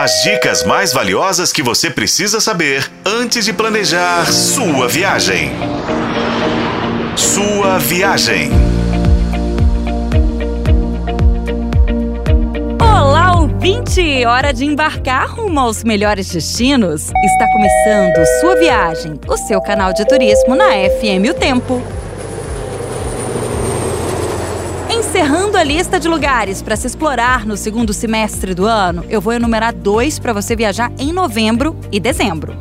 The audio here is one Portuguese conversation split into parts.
As dicas mais valiosas que você precisa saber antes de planejar sua viagem. Sua viagem. Olá, ouvinte! Hora de embarcar rumo aos melhores destinos. Está começando Sua Viagem, o seu canal de turismo na FM O Tempo. Encerrando a lista de lugares para se explorar no segundo semestre do ano, eu vou enumerar dois para você viajar em novembro e dezembro.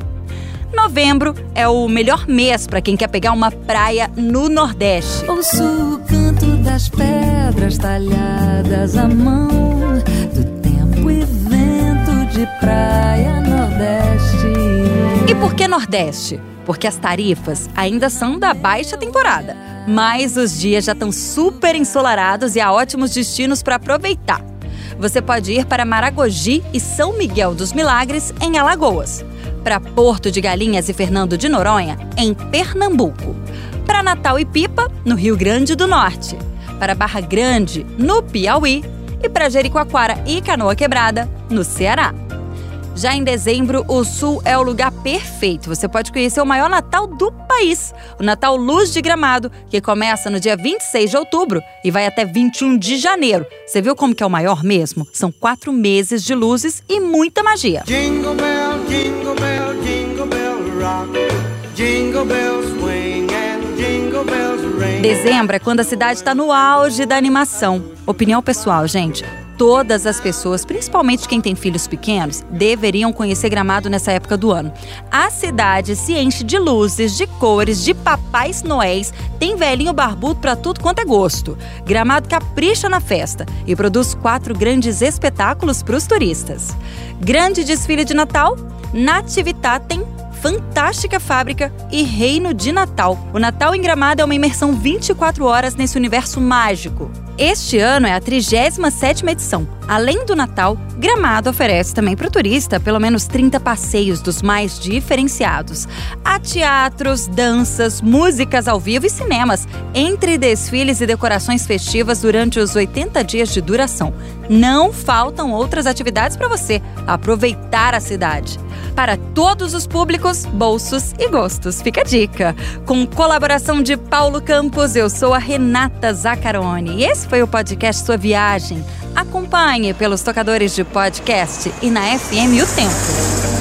Novembro é o melhor mês para quem quer pegar uma praia no Nordeste. Ouço o canto das pedras talhadas à mão, por que Nordeste? Porque as tarifas ainda são da baixa temporada mas os dias já estão super ensolarados e há ótimos destinos para aproveitar. Você pode ir para Maragogi e São Miguel dos Milagres, em Alagoas. Para Porto de Galinhas e Fernando de Noronha, em Pernambuco. Para Natal e Pipa, no Rio Grande do Norte. Para Barra Grande, no Piauí. E para Jericoacoara e Canoa Quebrada, no Ceará. Já em dezembro, o Sul é o lugar perfeito. Você pode conhecer o maior Natal do país, o Natal Luz de Gramado, que começa no dia 26 de outubro e vai até 21 de janeiro. Você viu como que é o maior mesmo? São quatro meses de luzes e muita magia. Jingle bell, jingle bell, jingle bell rock. Jingle bells swing and jingle bells ring. Dezembro é quando a cidade está no auge da animação. Opinião pessoal, gente todas as pessoas, principalmente quem tem filhos pequenos, deveriam conhecer Gramado nessa época do ano. A cidade se enche de luzes, de cores, de papais noéis, tem velhinho barbudo para tudo quanto é gosto. Gramado capricha na festa e produz quatro grandes espetáculos para os turistas. Grande desfile de Natal, Nativitatem, Fantástica Fábrica e Reino de Natal. O Natal em Gramado é uma imersão 24 horas nesse universo mágico. Este ano é a 37ª edição. Além do Natal, Gramado oferece também para o turista pelo menos 30 passeios dos mais diferenciados. Há teatros, danças, músicas ao vivo e cinemas, entre desfiles e decorações festivas durante os 80 dias de duração. Não faltam outras atividades para você aproveitar a cidade. Para todos os públicos, bolsos e gostos. Fica a dica. Com colaboração de Paulo Campos, eu sou a Renata Zaccaroni. E foi o podcast Sua Viagem. Acompanhe pelos tocadores de podcast e na FM O Tempo.